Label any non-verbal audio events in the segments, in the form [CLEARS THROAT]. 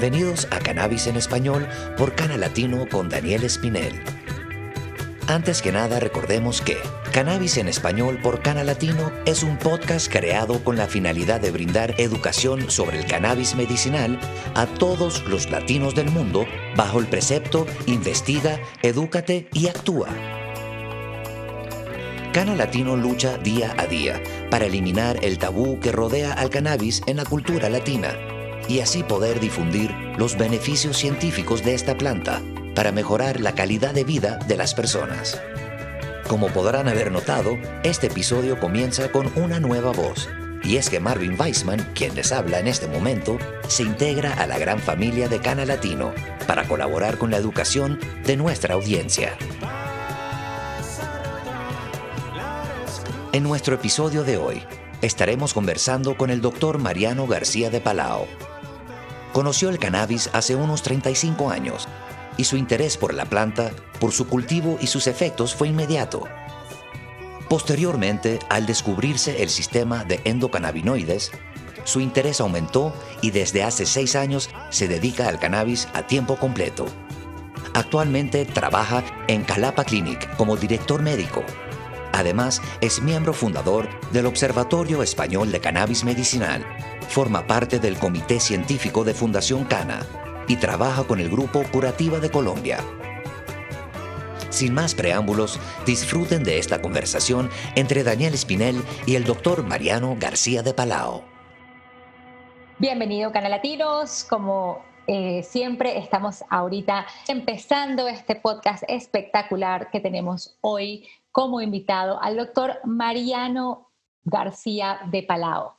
Bienvenidos a Cannabis en Español por Cana Latino con Daniel Espinel. Antes que nada, recordemos que Cannabis en Español por Cana Latino es un podcast creado con la finalidad de brindar educación sobre el cannabis medicinal a todos los latinos del mundo bajo el precepto Investiga, Edúcate y Actúa. Cana Latino lucha día a día para eliminar el tabú que rodea al cannabis en la cultura latina y así poder difundir los beneficios científicos de esta planta para mejorar la calidad de vida de las personas. Como podrán haber notado, este episodio comienza con una nueva voz, y es que Marvin Weissman, quien les habla en este momento, se integra a la gran familia de Cana Latino para colaborar con la educación de nuestra audiencia. En nuestro episodio de hoy, estaremos conversando con el doctor Mariano García de Palao. Conoció el cannabis hace unos 35 años y su interés por la planta, por su cultivo y sus efectos fue inmediato. Posteriormente, al descubrirse el sistema de endocannabinoides, su interés aumentó y desde hace seis años se dedica al cannabis a tiempo completo. Actualmente trabaja en Calapa Clinic como director médico Además, es miembro fundador del Observatorio Español de Cannabis Medicinal. Forma parte del Comité Científico de Fundación Cana y trabaja con el Grupo Curativa de Colombia. Sin más preámbulos, disfruten de esta conversación entre Daniel Espinel y el doctor Mariano García de Palao. Bienvenido, Canalatinos. Como eh, siempre estamos ahorita empezando este podcast espectacular que tenemos hoy como invitado al doctor Mariano García de Palao.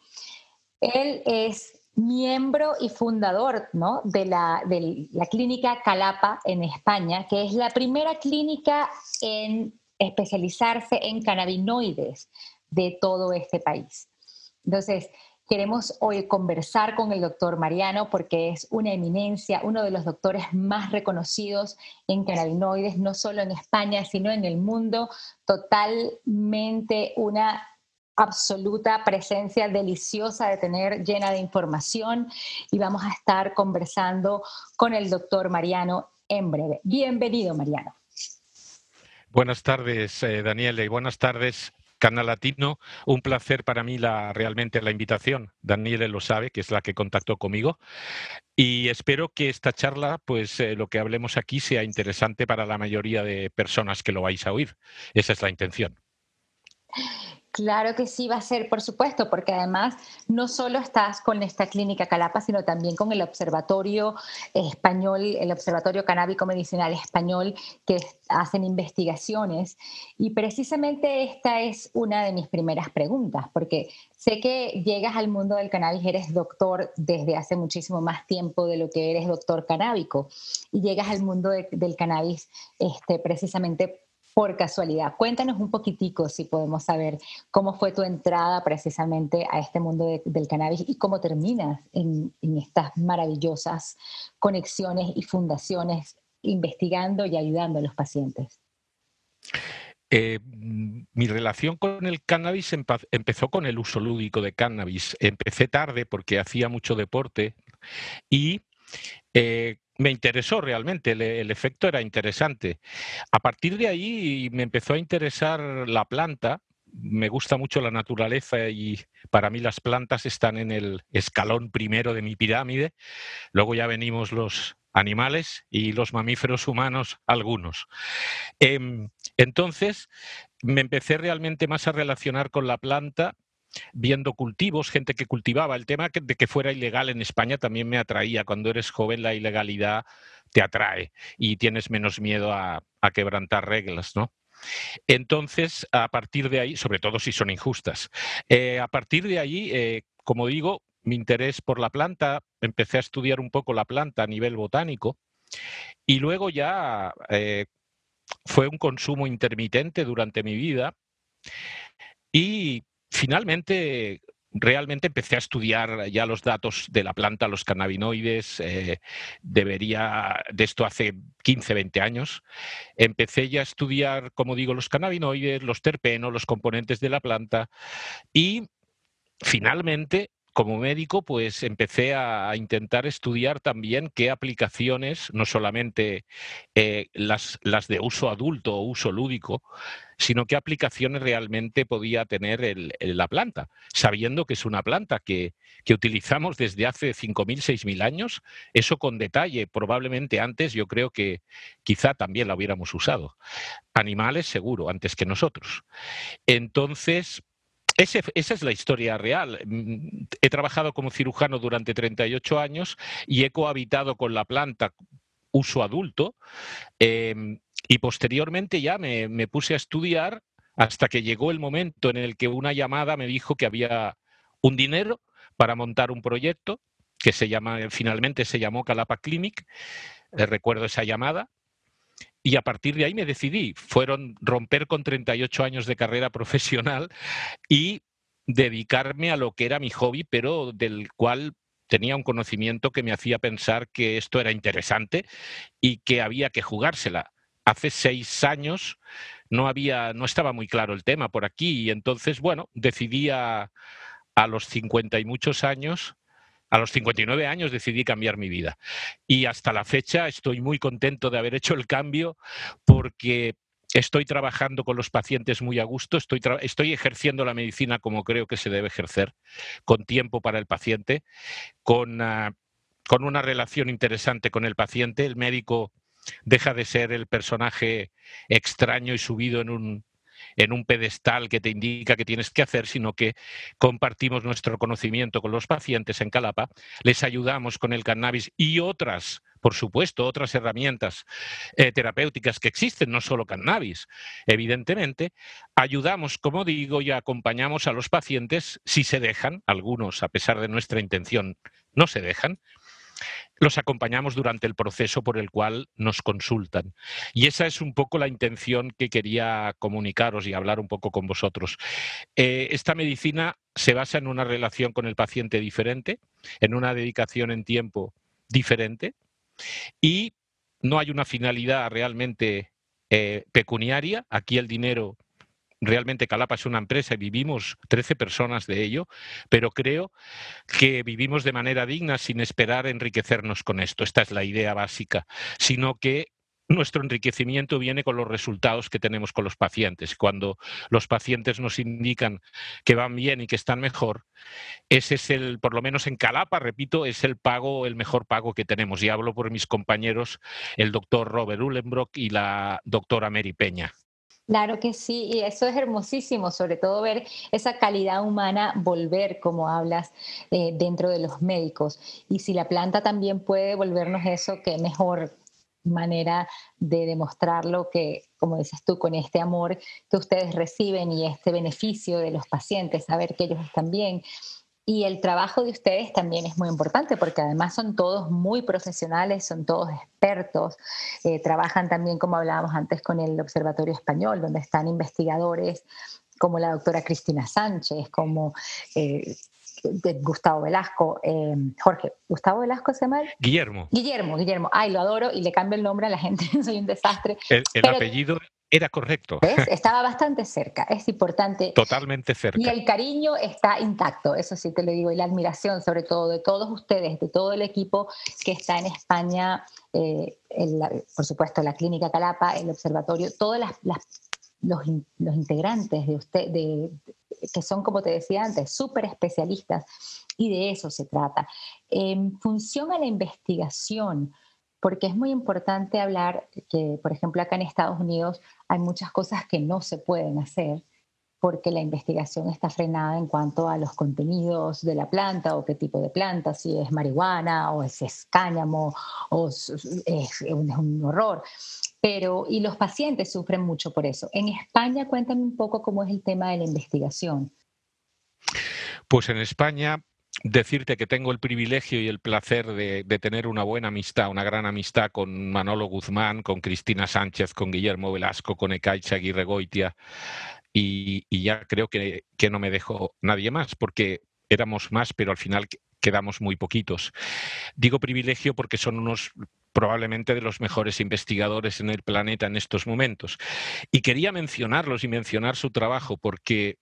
Él es miembro y fundador de, la, de la clínica Calapa en España, que es la primera clínica en especializarse en cannabinoides de todo este país. Entonces, Queremos hoy conversar con el doctor Mariano porque es una eminencia, uno de los doctores más reconocidos en cannabinoides, no solo en España, sino en el mundo, totalmente una absoluta presencia deliciosa de tener, llena de información y vamos a estar conversando con el doctor Mariano en breve. Bienvenido, Mariano. Buenas tardes, eh, Daniela, y buenas tardes Canal Latino, un placer para mí la, realmente la invitación. Daniele lo sabe, que es la que contactó conmigo. Y espero que esta charla, pues eh, lo que hablemos aquí sea interesante para la mayoría de personas que lo vais a oír. Esa es la intención. Claro que sí va a ser, por supuesto, porque además no solo estás con esta clínica Calapa, sino también con el Observatorio Español, el Observatorio Canábico Medicinal Español, que hacen investigaciones. Y precisamente esta es una de mis primeras preguntas, porque sé que llegas al mundo del cannabis, eres doctor desde hace muchísimo más tiempo de lo que eres doctor canábico, y llegas al mundo del cannabis este, precisamente por casualidad. Cuéntanos un poquitico si podemos saber cómo fue tu entrada precisamente a este mundo del cannabis y cómo terminas en, estas maravillosas conexiones y fundaciones investigando y ayudando a los pacientes. Eh, mi relación con el cannabis empezó con el uso lúdico de cannabis. Empecé tarde porque hacía mucho deporte y eh, me interesó realmente, el, efecto era interesante. A partir de ahí me empezó a interesar la planta, me gusta mucho la naturaleza y para mí las plantas están en el escalón primero de mi pirámide, luego ya venimos los animales y los mamíferos humanos algunos. Em, entonces me empecé realmente más a relacionar con la planta viendo cultivos, gente que cultivaba. El tema de que fuera ilegal en España también me atraía. Cuando eres joven la ilegalidad te atrae y tienes menos miedo a, quebrantar reglas, ¿no? Entonces, a partir de ahí, sobre todo si son injustas, eh, a partir de ahí, eh, como digo, mi interés por la planta, empecé a estudiar un poco la planta a nivel botánico y luego ya eh, fue un consumo intermitente durante mi vida y finalmente realmente empecé a estudiar ya los datos de la planta, los cannabinoides, eh, debería, de esto hace 15, 20 años, empecé ya a estudiar, como digo, los cannabinoides, los terpenos, los componentes de la planta y finalmente como médico, pues empecé a, intentar estudiar también qué aplicaciones, no solamente eh, las, de uso adulto o uso lúdico, sino qué aplicaciones realmente podía tener la planta, sabiendo que es una planta que, que utilizamos desde hace 5.000, 6.000 años, eso con detalle, probablemente antes yo creo que quizá también la hubiéramos usado. Animales seguro, antes que nosotros. Entonces, esa es la historia real. Mm, he trabajado como cirujano durante 38 años y he cohabitado con la planta uso adulto em, y posteriormente ya me, me puse a estudiar hasta que llegó el momento en el que una llamada me dijo que había un dinero para montar un proyecto que se llama, finalmente se llamó Calapa Clinic. Eh, recuerdo esa llamada y a partir de ahí me decidí. Fueron romper con 38 años de carrera [LAUGHS] profesional y dedicarme a lo que era mi hobby, pero del cual tenía un conocimiento que me hacía pensar que esto era interesante y que había que jugársela. Hace seis años no había, no estaba muy claro el tema por aquí, y entonces, bueno, decidí a, a los 50 y muchos años a los 59 años decidí cambiar mi vida. Y hasta la fecha estoy muy contento de haber hecho el cambio porque estoy trabajando con los pacientes muy a gusto, estoy, estoy ejerciendo la medicina como creo que se debe ejercer, con tiempo para el paciente, con, ah, con una relación interesante con el paciente. El médico deja de ser el personaje extraño y subido en un, en un pedestal que te indica qué tienes que hacer, sino que compartimos nuestro conocimiento con los pacientes en Calapa, les ayudamos con el cannabis y otras por supuesto, otras herramientas eh, terapéuticas que existen, no solo cannabis, evidentemente, ayudamos, como digo, y acompañamos a los pacientes si se dejan, algunos, a pesar de nuestra intención, no se dejan, los acompañamos durante el proceso por el cual nos consultan. Y esa es un poco la intención que quería comunicaros y hablar un poco con vosotros. Eh, esta medicina se basa en una relación con el paciente diferente, en una dedicación en tiempo diferente y no hay una finalidad realmente eh, pecuniaria. Aquí el dinero realmente Calapa es una empresa y vivimos 13 personas de ello, pero creo que vivimos de manera digna sin esperar enriquecernos con esto. Esta es la idea básica, sino que nuestro enriquecimiento viene con los resultados que tenemos con los pacientes. Cuando los pacientes nos indican que van bien y que están mejor, ese es el, por lo menos en Calapa, repito, es el pago, el mejor pago que tenemos. Y hablo por mis compañeros, el doctor Robert Ullenbrock y la doctora Mary Peña. Claro que sí, y eso es hermosísimo, sobre todo ver esa calidad humana volver, como hablas, eh, dentro de los médicos. Y si la planta también puede devolvernos eso, qué mejor manera de demostrarlo que, como dices tú, con este amor que ustedes reciben y este beneficio de los pacientes, saber que ellos están bien. Y el trabajo de ustedes también es muy importante porque además son todos muy profesionales, son todos expertos, eh, trabajan también, como hablábamos antes, con el Observatorio Español, donde están investigadores como la doctora Cristina Sánchez, como eh, Gustavo Velasco, eh, Jorge, ¿Gustavo Velasco se llama? Guillermo. Guillermo, Guillermo. Ay, lo adoro y le cambio el nombre a la gente, [LAUGHS] soy un desastre. El, apellido era correcto. Estaba bastante cerca, es importante. Totalmente cerca. Y el cariño está intacto, eso sí te lo digo, y la admiración sobre todo de todos ustedes, de todo el equipo que está en España, eh, por supuesto la Clínica Calapa, el Observatorio, todos los, integrantes de usted, de, que son, como te decía antes, súper especialistas, y de eso se trata. En función a la investigación, porque es muy importante hablar que, por ejemplo, acá en Estados Unidos hay muchas cosas que no se pueden hacer porque la investigación está frenada en cuanto a los contenidos de la planta o qué tipo de planta, si es marihuana o si es cáñamo o es, un horror. Pero, y los pacientes sufren mucho por eso. En España, cuéntame un poco cómo es el tema de la investigación. Pues en España decirte que tengo el privilegio y el placer de, tener una buena amistad, una gran amistad con Manolo Guzmán, con Cristina Sánchez, con Guillermo Velasco, con Ecaicha Aguirre Goitia, y, ya creo que, que, no me dejo nadie más, porque éramos más, pero al final quedamos muy poquitos. Digo privilegio porque son unos probablemente de los mejores investigadores en el planeta en estos momentos. Y quería mencionarlos y mencionar su trabajo porque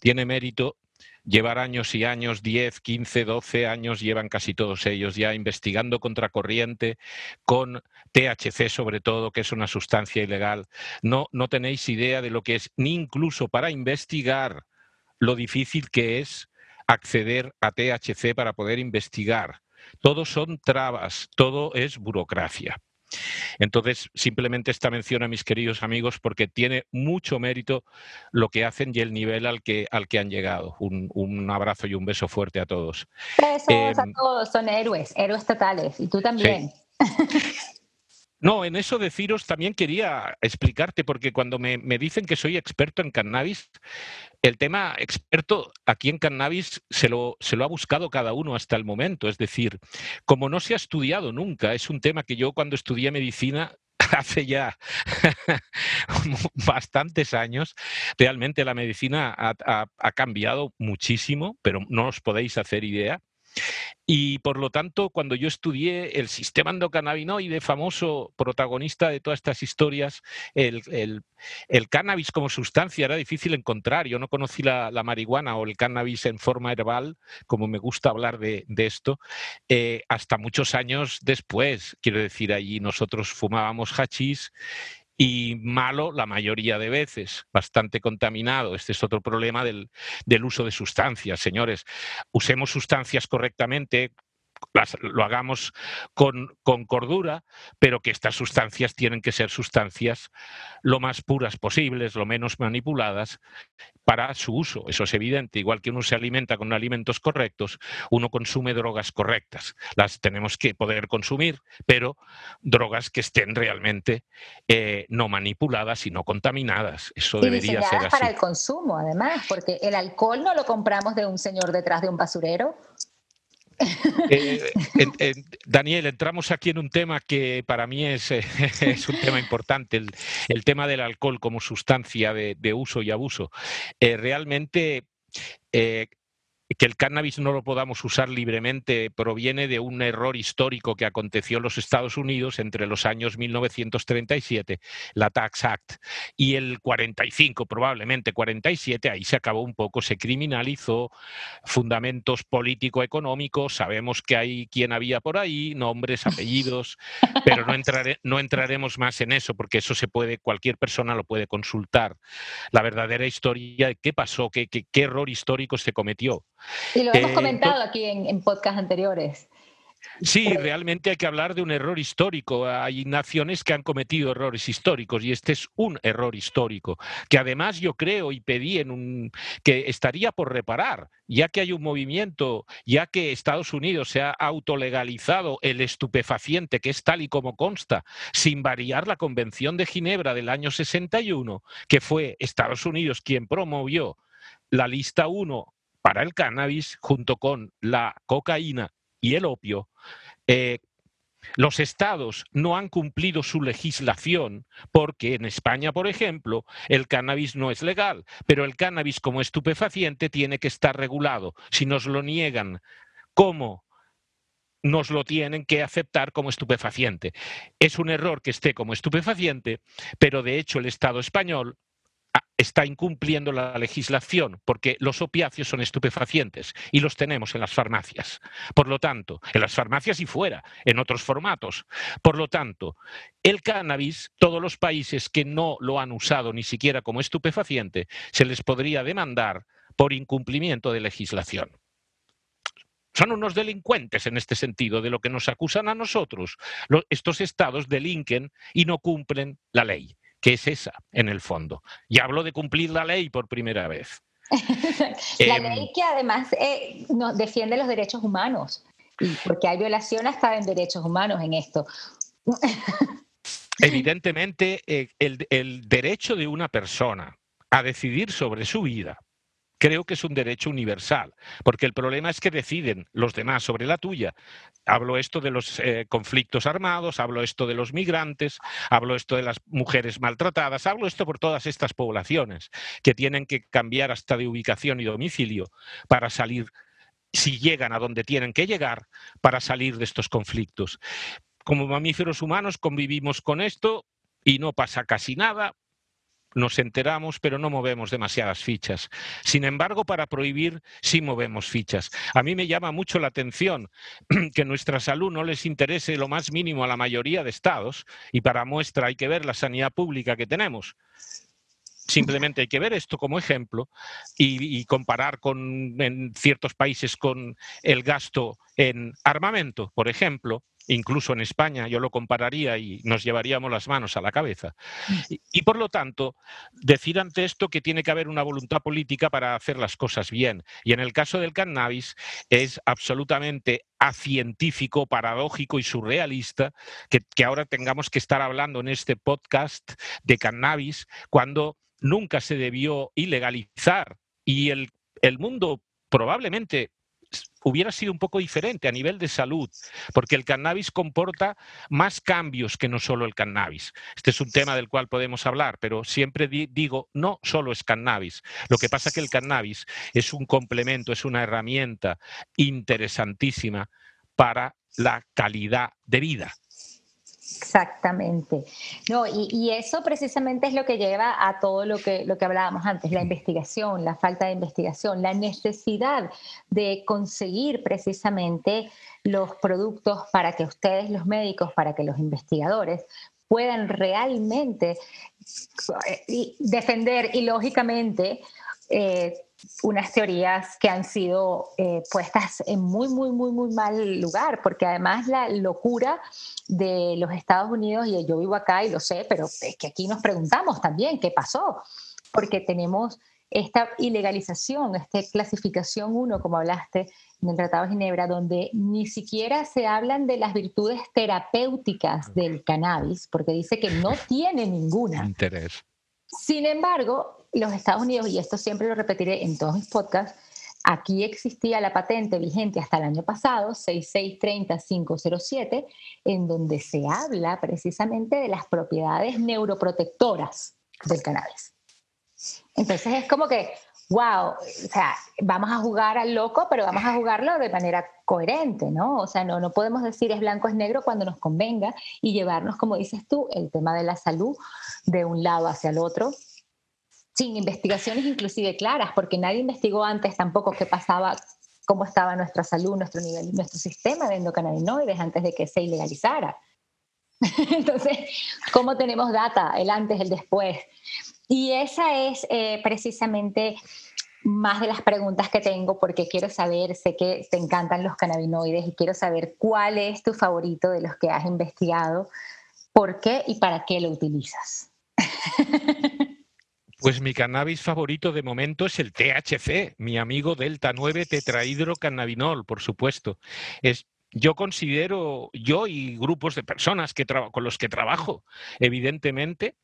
tiene mérito llevar años y años, 10, 15, 12 años, llevan casi todos ellos ya investigando contracorriente con THC sobre todo, que es una sustancia ilegal. No, no tenéis idea de lo que es, ni incluso para investigar lo difícil que es acceder a THC para poder investigar. Todo son trabas, todo es burocracia. Entonces, simplemente esta mención a mis queridos amigos porque tiene mucho mérito lo que hacen y el nivel al que, al que han llegado. Un, abrazo y un beso fuerte a todos. Besos a em, todos, son héroes, héroes totales. Y tú también. [LAUGHS] No, en eso deciros también quería explicarte, porque cuando me, dicen que soy experto en cannabis, el tema experto aquí en cannabis se lo, se lo ha buscado cada uno hasta el momento. Es decir, como no se ha estudiado nunca, es un tema que yo cuando estudié medicina [LAUGHS] hace ya [LAUGHS] bastantes años, realmente la medicina ha, cambiado muchísimo, pero no os podéis hacer idea. Y por lo tanto, cuando yo estudié el sistema endocannabinoide, famoso protagonista de todas estas historias, el, cannabis como sustancia era difícil encontrar. Yo no conocí la, marihuana o el cannabis en forma herbal, como me gusta hablar de, esto, eh, hasta muchos años después. Quiero decir, allí nosotros fumábamos hachís y malo la mayoría de veces, bastante contaminado. Este es otro problema del, uso de sustancias, señores. Usemos sustancias correctamente, lo hagamos con, con, cordura, pero que estas sustancias tienen que ser sustancias lo más puras posibles, lo menos manipuladas para su uso. Eso es evidente. Igual que uno se alimenta con alimentos correctos, uno consume drogas correctas. Las tenemos que poder consumir, pero drogas que estén realmente eh, no manipuladas y no contaminadas. Eso debería ser así. para el consumo, además, porque el alcohol no lo compramos de un señor detrás de un basurero. [LAUGHS] Eh, Daniel, entramos aquí en un tema que para mí es, [LAUGHS] un tema importante, el, tema del alcohol como sustancia de, uso y abuso. Eh, realmente eh, que el cannabis no lo podamos usar libremente proviene de un error histórico que aconteció en los Estados Unidos entre los años 1937, la Tax Act, y el 45, probablemente 47, ahí se acabó un poco, se criminalizó fundamentos político-económicos, sabemos que hay quien había por ahí, nombres, apellidos, pero no, no entraremos más en eso porque eso se puede, cualquier persona lo puede consultar. La verdadera historia de qué pasó, qué, qué error histórico se cometió. Y lo hemos eh, comentado aquí en, en podcasts anteriores. Sí, realmente hay que hablar de un error histórico. Hay naciones que han cometido errores históricos y este es un error histórico, que además yo creo y pedí en un que estaría por reparar, ya que hay un movimiento, ya que Estados Unidos se ha autolegalizado el estupefaciente, que es tal y como consta, sin variar la Convención de Ginebra del año 61, que fue Estados Unidos quien promovió la lista 1 para el cannabis junto con la cocaína y el opio, eh, los estados no han cumplido su legislación porque en España, por ejemplo, el cannabis no es legal, pero el cannabis como estupefaciente tiene que estar regulado. Si nos lo niegan, ¿cómo? nos lo tienen que aceptar como estupefaciente. Es un error que esté como estupefaciente, pero de hecho el Estado español está incumpliendo la legislación porque los opiáceos son estupefacientes y los tenemos en las farmacias. Por lo tanto, en las farmacias y fuera, en otros formatos. Por lo tanto, el cannabis, todos los países que no lo han usado ni siquiera como estupefaciente, se les podría demandar por incumplimiento de legislación. Son unos delincuentes en este sentido, de lo que nos acusan a nosotros. estos estados delinquen y no cumplen la ley que es esa, en el fondo. Y hablo de cumplir la ley por primera vez. [LAUGHS] la em, ley que además eh, defiende los derechos humanos, porque hay violación hasta en derechos humanos en esto. [LAUGHS] Evidentemente, eh, el derecho de una persona a decidir sobre su vida creo que es un derecho universal, porque el problema es que deciden los demás sobre la tuya. Hablo esto de los eh, conflictos armados, hablo esto de los migrantes, hablo esto de las mujeres maltratadas, hablo esto por todas estas poblaciones que tienen que cambiar hasta de ubicación y domicilio para salir, si llegan a donde tienen que llegar, para salir de estos conflictos. Como mamíferos humanos convivimos con esto y no pasa casi nada, nos enteramos, pero no movemos demasiadas fichas. Sin embargo, para prohibir sí movemos fichas. A mí me llama mucho la atención [CLEARS THROAT] que nuestra salud no les interese lo más mínimo a la mayoría de estados, y para muestra hay que ver la sanidad pública que tenemos. Simplemente hay que ver esto como ejemplo y, comparar con en ciertos países con el gasto en armamento, por ejemplo, incluso en España yo lo compararía y nos llevaríamos las manos a la cabeza. Mm. Y, por lo tanto, decir ante esto que tiene que haber una voluntad política para hacer las cosas bien. Y en el caso del cannabis es absolutamente acientífico, paradójico y surrealista que, que ahora tengamos que estar hablando en este podcast de cannabis cuando nunca se debió ilegalizar y el, el mundo probablemente hubiera sido un poco diferente a nivel de salud, porque el cannabis comporta más cambios que no solo el cannabis. Este es un tema del cual podemos hablar, pero siempre digo, no solo es cannabis. Lo que pasa es que el cannabis es un complemento, es una herramienta interesantísima para la calidad de vida. Exactamente. No, y, eso precisamente es lo que lleva a todo lo que, lo que hablábamos antes, la investigación, la falta de investigación, la necesidad de conseguir precisamente los productos para que ustedes, los médicos, para que los investigadores puedan realmente eh, defender y lógicamente eh, unas teorías que han sido eh, puestas en muy, muy, muy, muy mal lugar, porque además la locura de los Estados Unidos, y yo vivo acá y lo sé, pero es que aquí nos preguntamos también qué pasó, porque tenemos esta ilegalización, esta clasificación 1, como hablaste en el Tratado de Ginebra, donde ni siquiera se hablan de las virtudes terapéuticas del cannabis, porque dice que no tiene ninguna. Interés. Sin embargo, los Estados Unidos, y esto siempre lo repetiré en todos mis podcasts, aquí existía la patente vigente hasta el año pasado, 6630507, en donde se habla precisamente de las propiedades neuroprotectoras del cannabis. Entonces es como que, wow, o sea, vamos a jugar al loco, pero vamos a jugarlo de manera coherente, ¿no? O sea, no, no podemos decir es blanco, es negro cuando nos convenga y llevarnos, como dices tú, el tema de la salud de un lado hacia el otro, sin investigaciones inclusive claras, porque nadie investigó antes tampoco qué pasaba, cómo estaba nuestra salud, nuestro nivel, nuestro sistema de endocannabinoides antes de que se ilegalizara. [LAUGHS] Entonces, ¿cómo tenemos data, el antes, el después? Y esa es eh, precisamente más de las preguntas que tengo porque quiero saber, sé que te encantan los cannabinoides y quiero saber cuál es tu favorito de los que has investigado, por qué y para qué lo utilizas. [LAUGHS] Pues mi cannabis favorito de momento es el THC, mi amigo Delta 9 tetrahidrocannabinol, por supuesto. Es, yo considero, yo y grupos de personas que con los que trabajo, evidentemente,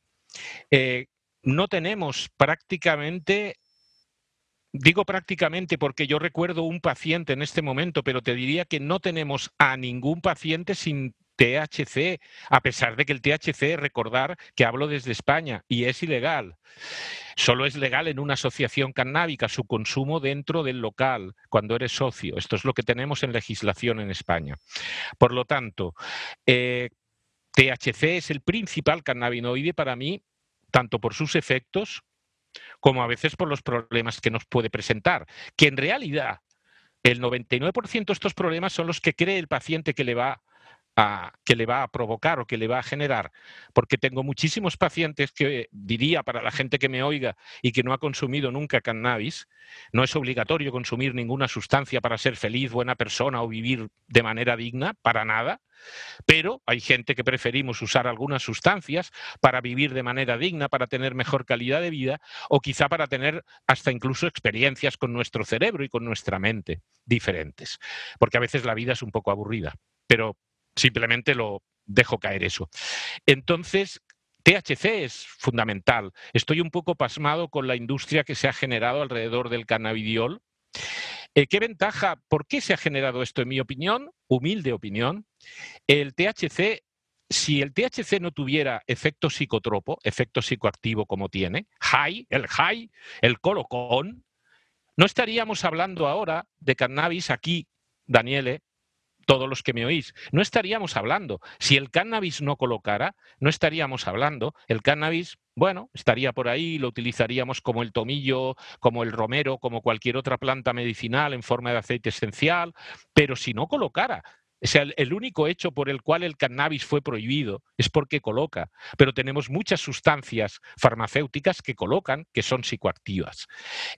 eh, no tenemos prácticamente Digo prácticamente porque yo recuerdo un paciente en este momento, pero te diría que no tenemos a ningún paciente sin THC, a pesar de que el THC, recordar que hablo desde España y es ilegal. Solo es legal en una asociación cannábica su consumo dentro del local, cuando eres socio. Esto es lo que tenemos en legislación en España. Por lo tanto, eh, THC es el principal cannabinoide para mí, tanto por sus efectos como a veces por los problemas que nos puede presentar, que en realidad el 99% de estos problemas son los que cree el paciente que le va que le va a provocar o que le va a generar, porque tengo muchísimos pacientes que diría para la gente que me oiga y que no ha consumido nunca cannabis, no es obligatorio consumir ninguna sustancia para ser feliz, buena persona o vivir de manera digna, para nada, pero hay gente que preferimos usar algunas sustancias para vivir de manera digna, para tener mejor calidad de vida o quizá para tener hasta incluso experiencias con nuestro cerebro y con nuestra mente diferentes, porque a veces la vida es un poco aburrida. Pero simplemente lo dejo caer eso. Entonces, THC es fundamental. Estoy un poco pasmado con la industria que se ha generado alrededor del cannabidiol. Eh, ¿Qué ventaja? ¿Por qué se ha generado esto? En mi opinión, humilde opinión, el THC, si el THC no tuviera efecto psicotropo, efecto psicoactivo como tiene, high, el high, el colocón, no estaríamos hablando ahora de cannabis aquí, Daniele, todos los que me oís, no estaríamos hablando. Si el cannabis no colocara, no estaríamos hablando. El cannabis, bueno, estaría por ahí, lo utilizaríamos como el tomillo, como el romero, como cualquier otra planta medicinal en forma de aceite esencial, pero si no colocara, o sea, el, único hecho por el cual el cannabis fue prohibido es porque coloca, pero tenemos muchas sustancias farmacéuticas que colocan que son psicoactivas.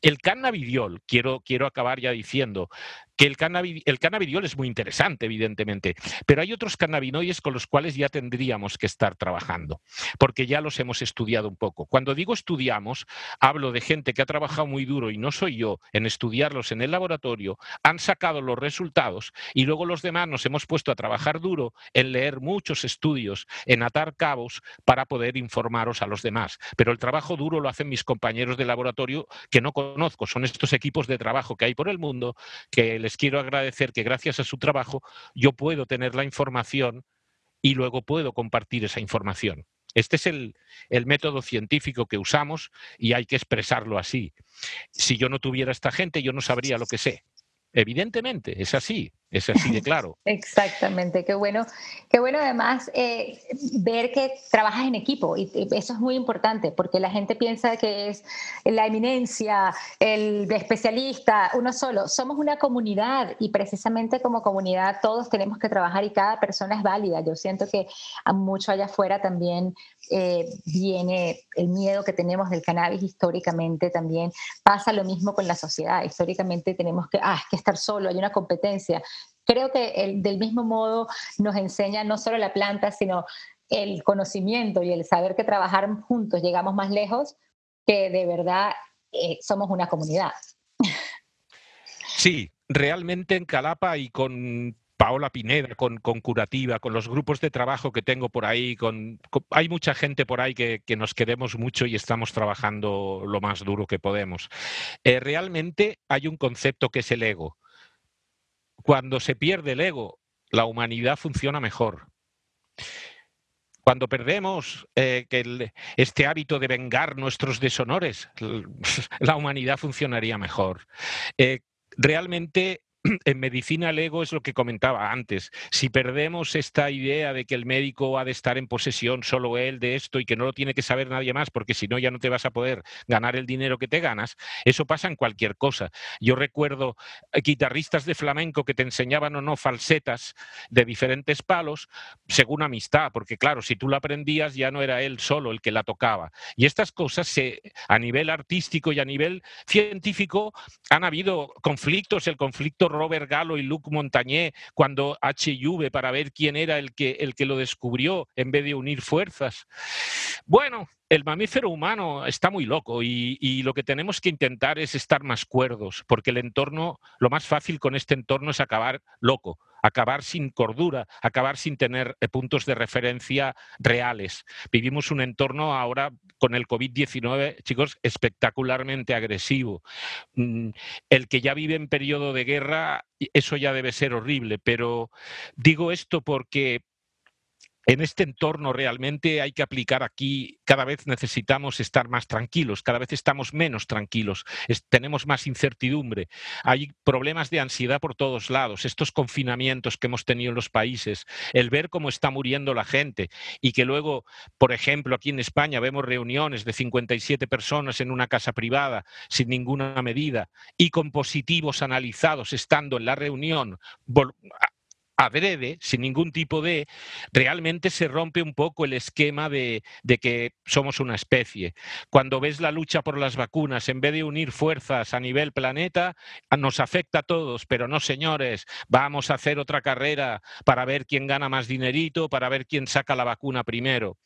El cannabidiol, quiero, quiero acabar ya diciendo, que el, cannabidiol es muy interesante, evidentemente, pero hay otros cannabinoides con los cuales ya tendríamos que estar trabajando, porque ya los hemos estudiado un poco. Cuando digo estudiamos, hablo de gente que ha trabajado muy duro y no soy yo en estudiarlos en el laboratorio, han sacado los resultados y luego los demás nos hemos puesto a trabajar duro en leer muchos estudios, en atar cabos para poder informaros a los demás. Pero el trabajo duro lo hacen mis compañeros de laboratorio que no conozco, son estos equipos de trabajo que hay por el mundo que les quiero agradecer que gracias a su trabajo yo puedo tener la información y luego puedo compartir esa información. Este es el, el, método científico que usamos y hay que expresarlo así. Si yo no tuviera esta gente, yo no sabría lo que sé. Evidentemente, es así. Es así de claro. [LAUGHS] Exactamente, qué bueno. Qué bueno además eh, ver que trabajas en equipo y eso es muy importante porque la gente piensa que es la eminencia, el especialista, uno solo. Somos una comunidad y precisamente como comunidad todos tenemos que trabajar y cada persona es válida. Yo siento que a mucho allá afuera también eh, viene el miedo que tenemos del cannabis históricamente también. Pasa lo mismo con la sociedad. Históricamente tenemos que, ah, que estar solo, hay una competencia creo que el, del mismo modo nos enseña no solo la planta, sino el conocimiento y el saber que trabajar juntos llegamos más lejos, que de verdad eh, somos una comunidad. Sí, realmente en Calapa y con Paola Pineda, con, Curativa, con los grupos de trabajo que tengo por ahí, con, hay mucha gente por ahí que, nos queremos mucho y estamos trabajando lo más duro que podemos. Eh, realmente hay un concepto que es el ego. Cuando se pierde el ego, la humanidad funciona mejor. Cuando perdemos eh, este hábito de vengar nuestros deshonores, [LAUGHS] la humanidad funcionaría mejor. Eh, realmente [CLEARS THROAT] en medicina el ego es lo que comentaba antes. Si perdemos esta idea de que el médico ha de estar en posesión solo él de esto y que no lo tiene que saber nadie más porque si no ya no te vas a poder ganar el dinero que te ganas, eso pasa en cualquier cosa. Yo recuerdo eh, guitarristas de flamenco que te enseñaban o no falsetas de diferentes palos según amistad, porque claro, si tú la aprendías ya no era él solo el que la tocaba. Y estas cosas se, a nivel artístico y a nivel científico han habido conflictos, el conflicto Robert Gallo y Luc Montagné cuando HV para ver quién era el que, el que lo descubrió en vez de unir fuerzas. Bueno, el mamífero humano está muy loco y, lo que tenemos que intentar es estar más cuerdos, porque el entorno, lo más fácil con este entorno es acabar loco acabar sin cordura, acabar sin tener eh, puntos de referencia reales. Vivimos un entorno ahora con el COVID-19, chicos, espectacularmente agresivo. Mm, el que ya vive en periodo de guerra, eso ya debe ser horrible, pero digo esto porque en este entorno realmente hay que aplicar aquí, cada vez necesitamos estar más tranquilos, cada vez estamos menos tranquilos, tenemos más incertidumbre, hay problemas de ansiedad por todos lados, estos confinamientos que hemos tenido en los países, el ver cómo está muriendo la gente y que luego, por ejemplo, aquí en España vemos reuniones de 57 personas en una casa privada sin ninguna medida y con positivos analizados estando en la reunión adrede, sin ningún tipo de, realmente se rompe un poco el esquema de, de, que somos una especie. Cuando ves la lucha por las vacunas, en vez de unir fuerzas a nivel planeta, nos afecta a todos, pero no, señores, vamos a hacer otra carrera para ver quién gana más dinerito, para ver quién saca la vacuna primero.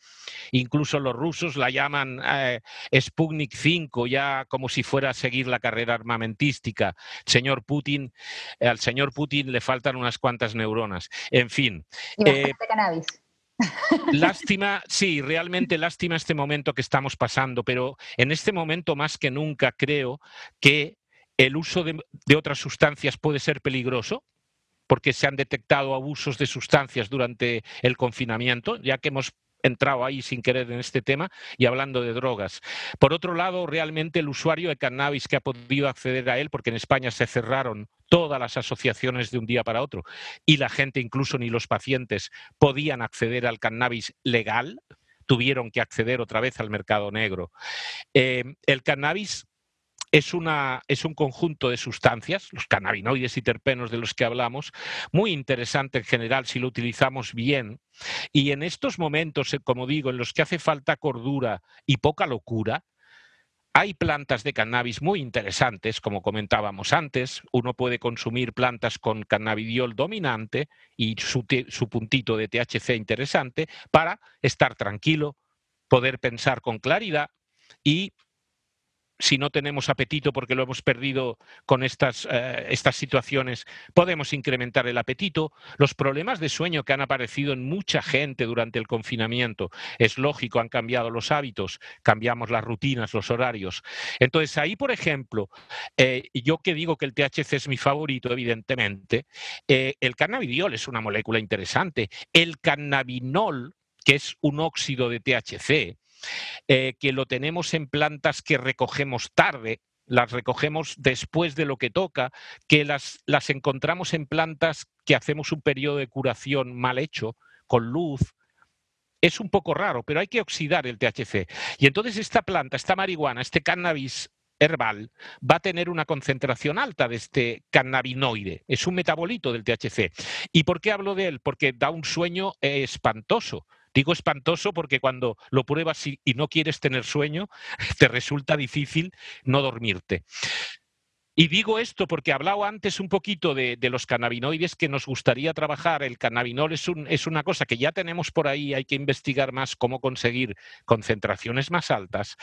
Incluso los rusos la llaman eh, Sputnik 5, ya como si fuera a seguir la carrera armamentística. Señor Putin, al señor Putin le faltan unas cuantas neuronas en fin. Eh, cannabis. Lástima, [LAUGHS] sí, realmente lástima este momento que estamos pasando, pero en este momento más que nunca creo que el uso de, otras sustancias puede ser peligroso porque se han detectado abusos de sustancias durante el confinamiento, ya que hemos entrado ahí sin querer en este tema y hablando de drogas. Por otro lado, realmente el usuario de cannabis que ha podido acceder a él, porque en España se cerraron todas las asociaciones de un día para otro y la gente, incluso ni los pacientes, podían acceder al cannabis legal, tuvieron que acceder otra vez al mercado negro. Eh, el cannabis es, un conjunto de sustancias, los cannabinoides y terpenos de los que hablamos, muy interesante en general si lo utilizamos bien. Y en estos momentos, eh, como digo, en los que hace falta cordura y poca locura, hay plantas de cannabis muy interesantes, como comentábamos antes. Uno puede consumir plantas con cannabidiol dominante y su, puntito de THC interesante para estar tranquilo, poder pensar con claridad y si no tenemos apetito porque lo hemos perdido con estas, eh, estas situaciones, podemos incrementar el apetito. Los problemas de sueño que han aparecido en mucha gente durante el confinamiento, es lógico, han cambiado los hábitos, cambiamos las rutinas, los horarios. Entonces, ahí, por ejemplo, eh, yo que digo que el THC es mi favorito, evidentemente, eh, el cannabidiol es una molécula interesante. El cannabinol, que es un óxido de THC, eh, que lo tenemos en plantas que recogemos tarde, las recogemos después de lo que toca, que las, las encontramos en plantas que hacemos un periodo de curación mal hecho, con luz, es un poco raro, pero hay que oxidar el THC. Y entonces esta planta, esta marihuana, este cannabis herbal, va a tener una concentración alta de este cannabinoide. Es un metabolito del THC. ¿Y por qué hablo de él? Porque da un sueño espantoso. Digo espantoso porque cuando lo pruebas y, no quieres tener sueño, [LAUGHS] te resulta difícil no dormirte. Y digo esto porque he hablado antes un poquito de, los cannabinoides que nos gustaría trabajar. El cannabinol es, una cosa que ya tenemos por ahí, hay que investigar más cómo conseguir concentraciones más altas.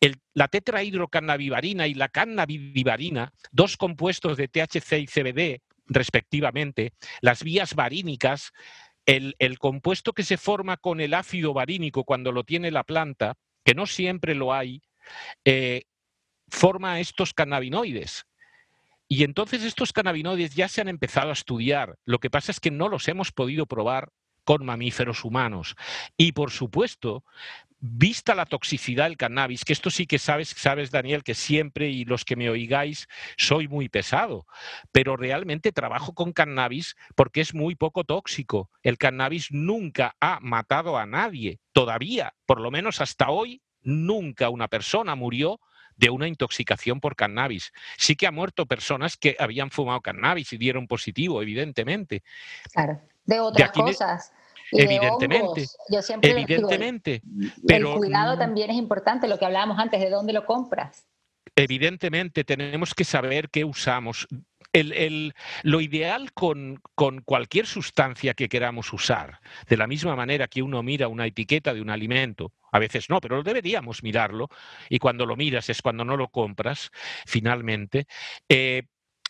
El, la tetrahidrocannabivarina y la cannabidivarina, dos compuestos de THC y CBD respectivamente, las vías varínicas el, compuesto que se forma con el ácido varínico cuando lo tiene la planta, que no siempre lo hay, eh, forma estos cannabinoides. Y entonces estos cannabinoides ya se han empezado a estudiar. Lo que pasa es que no los hemos podido probar con mamíferos humanos. Y por supuesto, vista la toxicidad del cannabis, que esto sí que sabes, sabes Daniel, que siempre y los que me oigáis soy muy pesado, pero realmente trabajo con cannabis porque es muy poco tóxico. El cannabis nunca ha matado a nadie, todavía, por lo menos hasta hoy, nunca una persona murió de una intoxicación por cannabis. Sí que ha muerto personas que habían fumado cannabis y dieron positivo, evidentemente. Claro, de otras cosas evidentemente. Yo siempre evidentemente. pero, el cuidado también es importante, lo que hablábamos antes, de dónde lo compras. Evidentemente, tenemos que saber qué usamos. El, lo ideal con, con, cualquier sustancia que queramos usar, de la misma manera que uno mira una etiqueta de un alimento, a veces no, pero deberíamos mirarlo, y cuando lo miras es cuando no lo compras, finalmente, eh,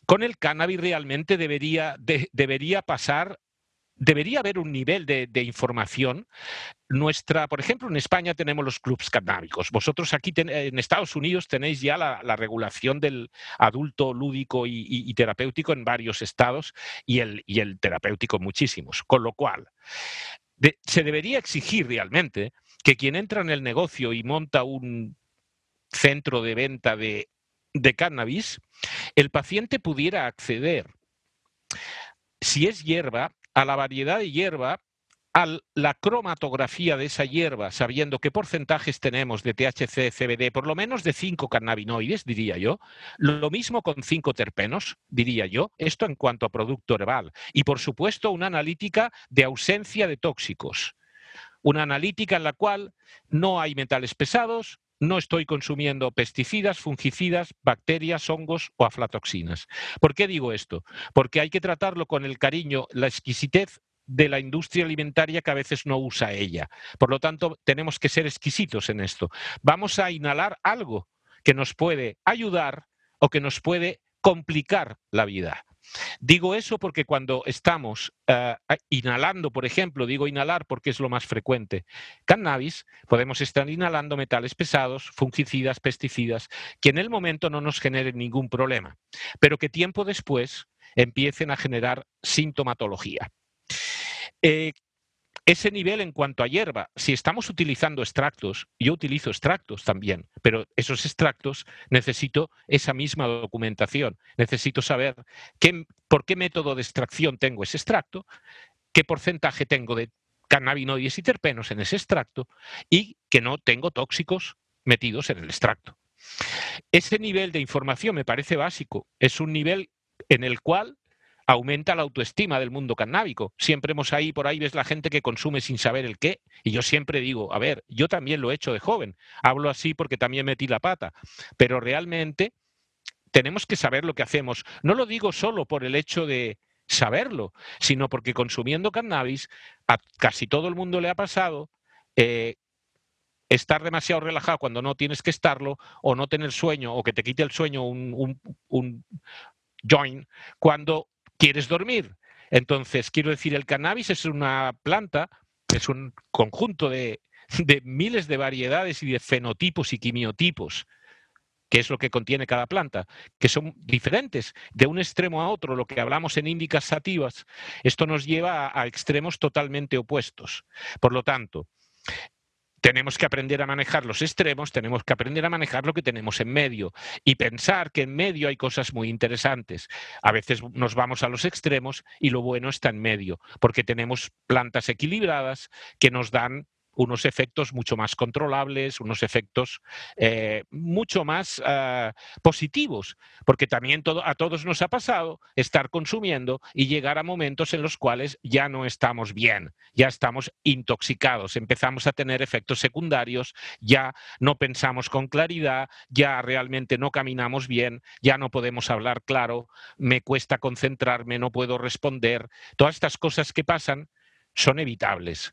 con el cannabis realmente debería, debería pasar debería haber un nivel de, información. Nuestra, por ejemplo, en España tenemos los clubs canábicos. Vosotros aquí en Estados Unidos tenéis ya la, regulación del adulto lúdico y, terapéutico en varios estados y el, y el terapéutico en muchísimos. Con lo cual, se debería exigir realmente que quien entra en el negocio y monta un centro de venta de, de cannabis, el paciente pudiera acceder si es hierba, a la variedad de hierba, a la cromatografía de esa hierba, sabiendo qué porcentajes tenemos de THC, CBD, por lo menos de cinco cannabinoides, diría yo. Lo mismo con cinco terpenos, diría yo. Esto en cuanto a producto herbal. Y por supuesto, una analítica de ausencia de tóxicos. Una analítica en la cual no hay metales pesados, no estoy consumiendo pesticidas, fungicidas, bacterias, hongos o aflatoxinas. ¿Por qué digo esto? Porque hay que tratarlo con el cariño, la exquisitez de la industria alimentaria que a veces no usa ella. Por lo tanto, tenemos que ser exquisitos en esto. Vamos a inhalar algo que nos puede ayudar o que nos puede complicar la vida. Digo eso porque cuando estamos eh, inhalando, por ejemplo, digo inhalar porque es lo más frecuente, cannabis, podemos estar inhalando metales pesados, fungicidas, pesticidas, que en el momento no nos generen ningún problema, pero que tiempo después empiecen a generar sintomatología. Eh, ese nivel en cuanto a hierba, si estamos utilizando extractos, yo utilizo extractos también, pero esos extractos necesito esa misma documentación. Necesito saber por qué método de extracción tengo ese extracto, qué porcentaje tengo de cannabinoides y terpenos en ese extracto y que no tengo tóxicos metidos en el extracto. Ese nivel de información me parece básico. Es un nivel en el cual aumenta la autoestima del mundo cannábico. Siempre hemos ahí, por ahí ves la gente que consume sin saber el qué. Y yo siempre digo, a ver, yo también lo he hecho de joven. Hablo así porque también metí la pata. Pero realmente tenemos que saber lo que hacemos. No lo digo solo por el hecho de saberlo, sino porque consumiendo cannabis a casi todo el mundo le ha pasado eh, estar demasiado relajado cuando no tienes que estarlo, o no tener sueño, o que te quite el sueño un, un, joint, cuando quieres dormir. Entonces, quiero decir, el cannabis es una planta, es un conjunto de, miles de variedades y de fenotipos y quimiotipos que es lo que contiene cada planta, que son diferentes de un extremo a otro, lo que hablamos en índicas sativas, esto nos lleva a extremos totalmente opuestos. Por lo tanto, tenemos que aprender a manejar los extremos, tenemos que aprender a manejar lo que tenemos en medio y pensar que en medio hay cosas muy interesantes. A veces nos vamos a los extremos y lo bueno está en medio, porque tenemos plantas equilibradas que nos dan unos efectos mucho más controlables, unos efectos eh, mucho más ah, positivos, porque también a todos nos ha pasado estar consumiendo y llegar a momentos en los cuales ya no estamos bien, ya estamos intoxicados, empezamos a tener efectos secundarios, ya no pensamos con claridad, ya realmente no caminamos bien, ya no podemos hablar claro, me cuesta concentrarme, no puedo responder. Todas estas cosas que pasan son evitables.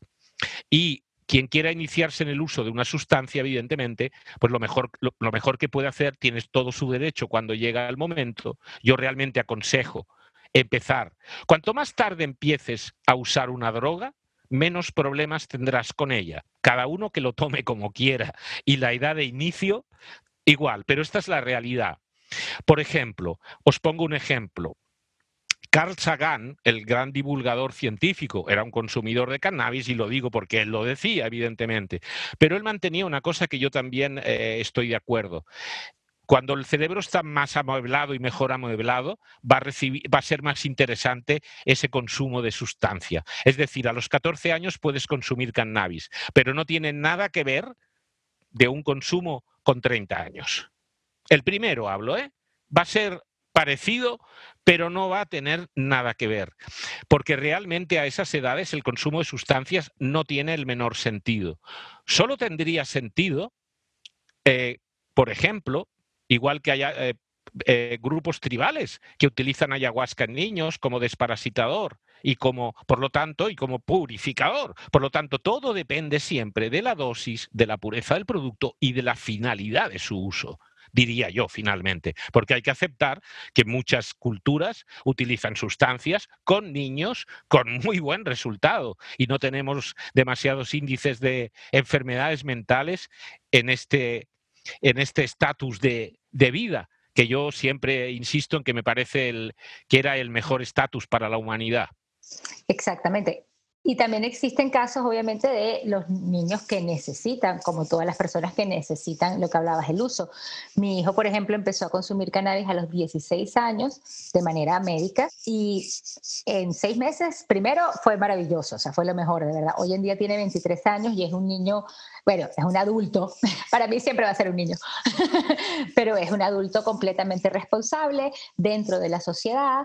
Y quien quiera iniciarse en el uso de una sustancia, evidentemente, pues lo mejor, lo, mejor que puede hacer, tienes todo su derecho cuando llega el momento. Yo realmente aconsejo empezar. Cuanto más tarde empieces a usar una droga, menos problemas tendrás con ella. Cada uno que lo tome como quiera. Y la edad de inicio, igual, pero esta es la realidad. Por ejemplo, os pongo un ejemplo. Carl Sagan, el gran divulgador científico, era un consumidor de cannabis y lo digo porque él lo decía, evidentemente. Pero él mantenía una cosa que yo también eh, estoy de acuerdo cuando el cerebro está más amueblado y mejor amueblado, va a, va a, ser más interesante ese consumo de sustancia. Es decir, a los 14 años puedes consumir cannabis, pero no tiene nada que ver de un consumo con 30 años. El primero hablo, ¿eh? Va a ser parecido, pero no va a tener nada que ver, porque realmente a esas edades el consumo de sustancias no tiene el menor sentido. Solo tendría sentido, eh, por ejemplo, igual que haya eh, eh, grupos tribales que utilizan ayahuasca en niños como desparasitador y como, por lo tanto, y como purificador. Por lo tanto, todo depende siempre de la dosis, de la pureza del producto y de la finalidad de su uso diría yo finalmente, porque hay que aceptar que muchas culturas utilizan sustancias con niños con [LAUGHS] muy buen resultado y no tenemos demasiados índices de enfermedades mentales en este en este estatus de, de vida que yo siempre insisto en que me parece el, que era el mejor estatus para la humanidad. Exactamente. Y también existen casos, obviamente, de los niños que necesitan, como todas las personas que necesitan lo que hablabas, el uso. Mi hijo, por ejemplo, empezó a consumir cannabis a los 16 años de manera médica y en seis meses, primero, fue maravilloso, o sea, fue lo mejor, de verdad. Hoy en día tiene 23 años y es un niño, bueno, es un adulto, [LAUGHS] para mí siempre va a ser un niño, [LAUGHS] pero es un adulto completamente responsable dentro de la sociedad,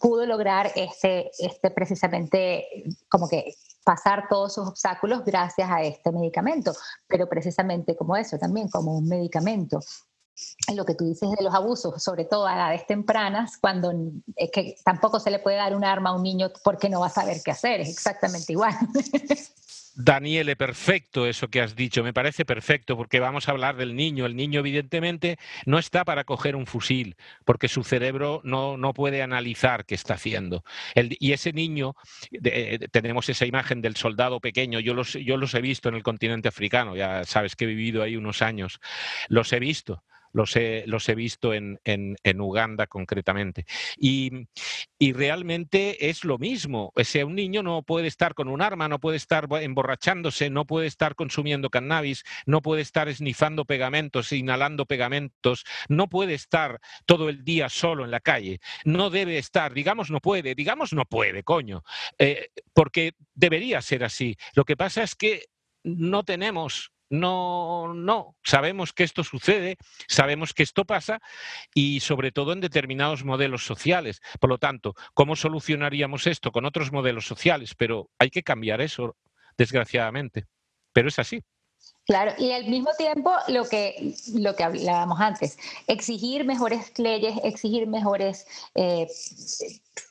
pudo lograr este, este precisamente como que pasar todos sus obstáculos gracias a este medicamento, pero precisamente como eso también, como un medicamento. Lo que tú dices de los abusos, sobre todo a edades tempranas, cuando es que tampoco se le puede dar un arma a un niño porque no va a saber qué hacer, es exactamente igual. [LAUGHS] Daniele, perfecto eso que has dicho, me parece perfecto, porque vamos a hablar del niño. El niño, evidentemente, no está para coger un fusil, porque su cerebro no, no puede analizar qué está haciendo. y ese niño, eh, tenemos esa imagen del soldado pequeño, yo los, yo los he visto en el continente africano, ya sabes que he vivido ahí unos años, los he visto los he, los he visto en, en, Uganda concretamente. Y, y, realmente es lo mismo. O sea, un niño no puede estar con un arma, no puede estar emborrachándose, no puede estar consumiendo cannabis, no puede estar esnifando pegamentos, inhalando pegamentos, no puede estar todo el día solo en la calle, no debe estar, digamos no puede, digamos no puede, coño, eh, porque debería ser así. Lo que pasa es que no tenemos no, no, sabemos que esto sucede, sabemos que esto pasa y sobre todo en determinados modelos sociales. Por lo tanto, ¿cómo solucionaríamos esto con otros modelos sociales? Pero hay que cambiar eso, desgraciadamente. Pero es así. Claro, y al mismo tiempo lo que, lo que hablábamos antes, exigir mejores leyes, exigir mejores eh,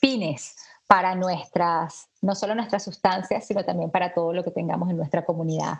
fines para nuestras, no solo nuestras sustancias, sino también para todo lo que tengamos en nuestra comunidad.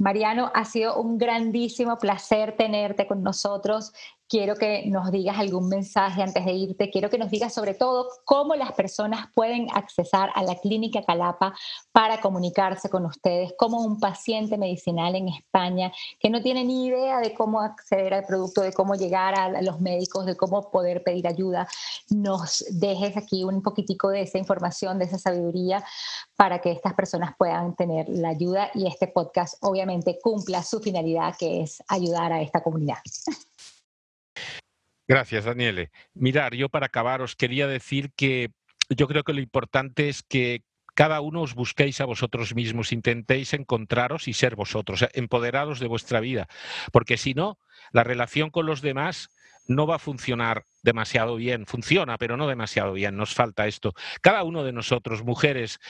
Mariano, ha sido un grandísimo placer tenerte con nosotros quiero que nos digas algún mensaje antes de irte, quiero que nos digas sobre todo cómo las personas pueden accesar a la clínica Calapa para comunicarse con ustedes, como un paciente medicinal en España que no tiene ni idea de cómo acceder al producto, de cómo llegar a los médicos, de cómo poder pedir ayuda, nos dejes aquí un poquitico de esa información, de esa sabiduría para que estas personas puedan tener la ayuda y este podcast obviamente cumpla su finalidad que es ayudar a esta comunidad. Gracias, Daniele. Mirar, yo para acabar os quería decir que yo creo que lo importante es que cada uno os busquéis a vosotros mismos, intentéis encontraros y ser vosotros, empoderados de vuestra vida, porque si no, la relación con los demás no va a funcionar demasiado bien. Funciona, pero no demasiado bien. Nos falta esto. Cada uno de nosotros, mujeres,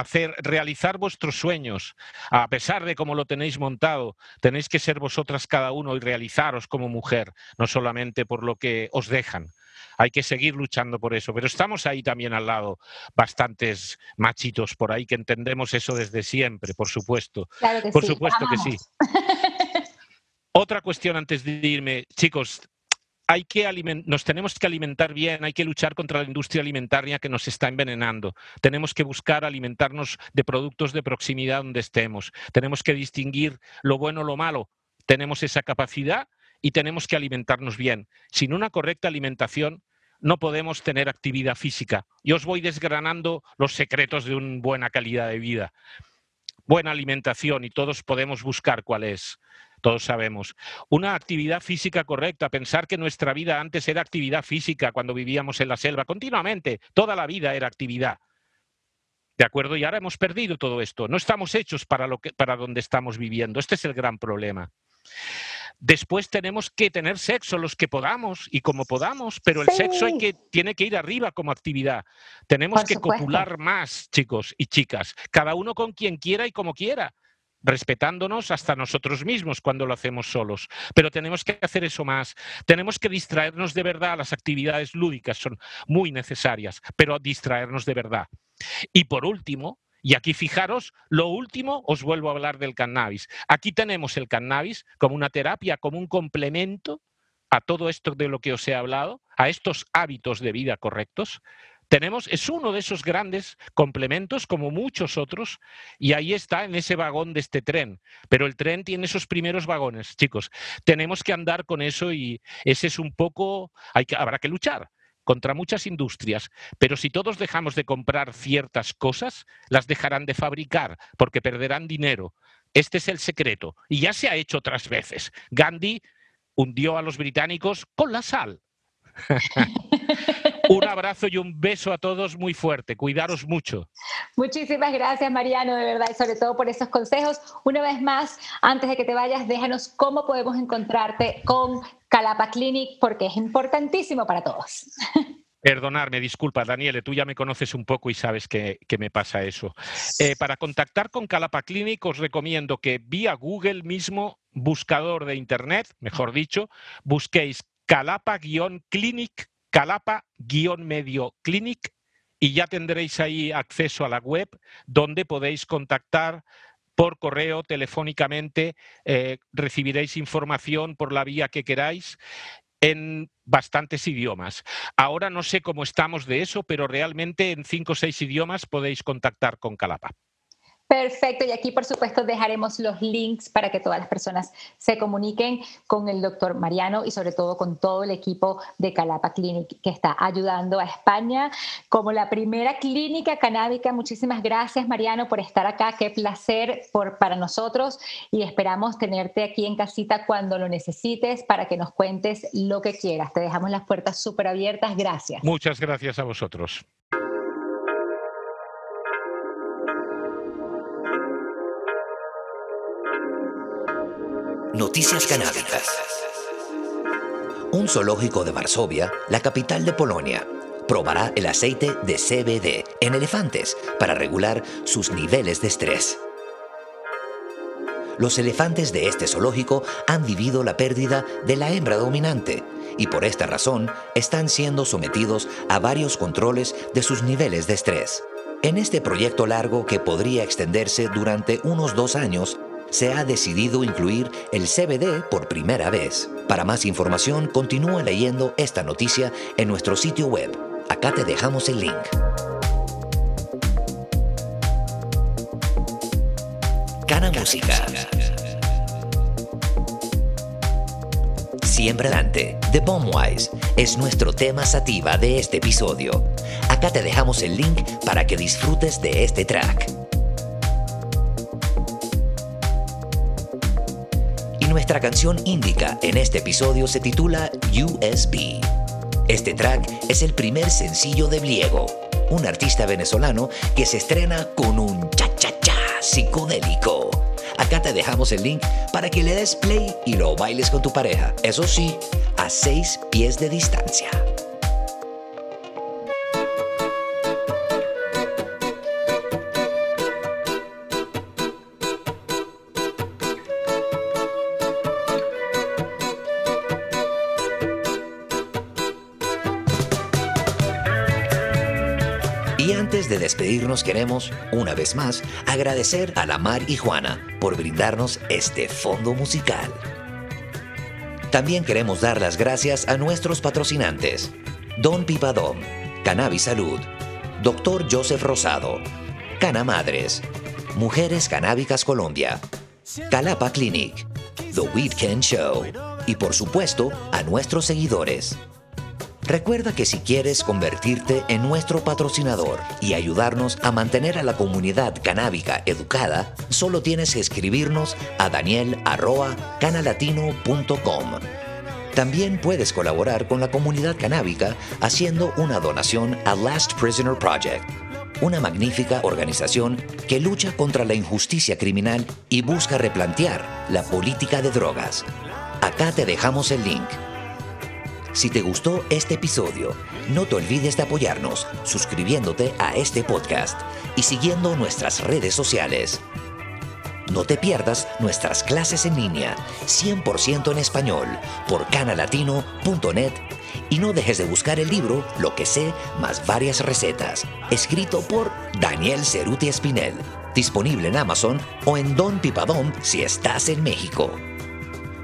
hacer, realizar vuestros sueños, a pesar de cómo lo tenéis montado, tenéis que ser vosotras cada uno y realizaros como mujer, no solamente por lo que os dejan. Hay que seguir luchando por eso, pero estamos ahí también al lado, bastantes machitos por ahí que entendemos eso desde siempre, por supuesto. por supuesto que sí. [LAUGHS] Otra cuestión antes de irme, chicos, hay que nos tenemos que alimentar bien, hay que luchar contra la industria alimentaria que nos está envenenando. Tenemos que buscar alimentarnos de productos de proximidad donde estemos. Tenemos que distinguir lo bueno lo malo. Tenemos esa capacidad y tenemos que alimentarnos bien. Sin una correcta alimentación no podemos tener actividad física. Yo os voy desgranando los secretos de una buena calidad de vida. Buena alimentación y todos podemos buscar cuál es todos sabemos. Una actividad física correcta, pensar que nuestra vida antes era actividad física cuando vivíamos en la selva, continuamente, toda la vida era actividad. ¿De acuerdo? Y ahora hemos perdido todo esto. No estamos hechos para, lo que, para donde estamos viviendo. Este es el gran problema. Después tenemos que tener sexo los que podamos y como podamos, pero el sexo hay que, tiene que ir arriba como actividad. Tenemos que copular más, chicos y chicas, cada uno con quien quiera y como quiera respetándonos hasta nosotros mismos cuando lo hacemos solos. Pero tenemos que hacer eso más. Tenemos que distraernos de verdad. Las actividades lúdicas son muy necesarias, pero distraernos de verdad. Y por último, y aquí fijaros, lo último, os vuelvo a hablar del cannabis. Aquí tenemos el cannabis como una terapia, como un complemento a todo esto de lo que os he hablado, a estos hábitos de vida correctos, tenemos, es uno de esos grandes complementos, como muchos otros, y ahí está en ese vagón de este tren. Pero el tren tiene esos primeros vagones, chicos. Tenemos que andar con eso y ese es un poco, hay que, habrá que luchar contra muchas industrias, pero si todos dejamos de comprar ciertas cosas, las dejarán de fabricar porque perderán dinero. Este es el secreto y ya se ha hecho otras veces. Gandhi hundió a los británicos con la sal. [LAUGHS] un abrazo y un beso a todos muy fuerte. Cuidaros mucho. Muchísimas gracias, Mariano, de verdad, y sobre todo por esos consejos. Una vez más, antes de que te vayas, déjanos cómo podemos encontrarte con Calapa Clinic, porque es importantísimo para todos. Perdonarme, disculpa, Daniele, tú ya me conoces un poco y sabes que, me pasa eso. Eh, para contactar con Calapa Clinic os recomiendo que vía Google mismo, buscador de Internet, mejor dicho, busquéis Calapa-Clinic calapa-medio clinic y ya tendréis ahí acceso a la web donde podéis contactar por correo, telefónicamente, eh, recibiréis información por la vía que queráis en bastantes idiomas. Ahora no sé cómo estamos de eso, pero realmente en cinco o seis idiomas podéis contactar con Calapa. Perfecto, y aquí por supuesto dejaremos los links para que todas las personas se comuniquen con el doctor Mariano y sobre todo con todo el equipo de Calapa Clinic que está ayudando a España como la primera clínica canábica. Muchísimas gracias Mariano por estar acá, qué placer por, para nosotros y esperamos tenerte aquí en casita cuando lo necesites para que nos cuentes lo que quieras. Te dejamos las puertas súper abiertas, gracias. Muchas gracias a vosotros. Noticias canábicas. Un zoológico de Varsovia, la capital de Polonia, probará el aceite de CBD en elefantes para regular sus niveles de estrés. Los elefantes de este zoológico han vivido la pérdida de la hembra dominante y por esta razón están siendo sometidos a varios controles de sus niveles de estrés. En este proyecto largo que podría extenderse durante unos dos años, se ha decidido incluir el CBD por primera vez. Para más información, continúa leyendo esta noticia en nuestro sitio web. Acá te dejamos el link. Cana Música. Siempre adelante, The Bombwise es nuestro tema sativa de este episodio. Acá te dejamos el link para que disfrutes de este track. Nuestra canción Indica en este episodio se titula USB. Este track es el primer sencillo de Bliego, un artista venezolano que se estrena con un cha-cha-cha psicodélico. Acá te dejamos el link para que le des play y lo bailes con tu pareja. Eso sí, a seis pies de distancia. Queremos, una vez más, agradecer a la Mar y Juana por brindarnos este fondo musical. También queremos dar las gracias a nuestros patrocinantes, Don Pipadón, Cannabis Salud, Dr. Joseph Rosado, Cana Madres, Mujeres Canábicas Colombia, Calapa Clinic, The Weekend Show y por supuesto a nuestros seguidores. Recuerda que si quieres convertirte en nuestro patrocinador y ayudarnos a mantener a la comunidad canábica educada, solo tienes que escribirnos a daniel.canalatino.com. También puedes colaborar con la comunidad canábica haciendo una donación a Last Prisoner Project, una magnífica organización que lucha contra la injusticia criminal y busca replantear la política de drogas. Acá te dejamos el link. Si te gustó este episodio, no te olvides de apoyarnos suscribiéndote a este podcast y siguiendo nuestras redes sociales. No te pierdas nuestras clases en línea, 100% en español, por canalatino.net y no dejes de buscar el libro Lo que sé más varias recetas, escrito por Daniel Ceruti Espinel, disponible en Amazon o en Don Pipadón si estás en México.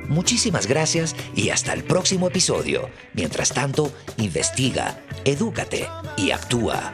Muchísimas gracias y hasta el próximo episodio. Mientras tanto, investiga, edúcate y actúa.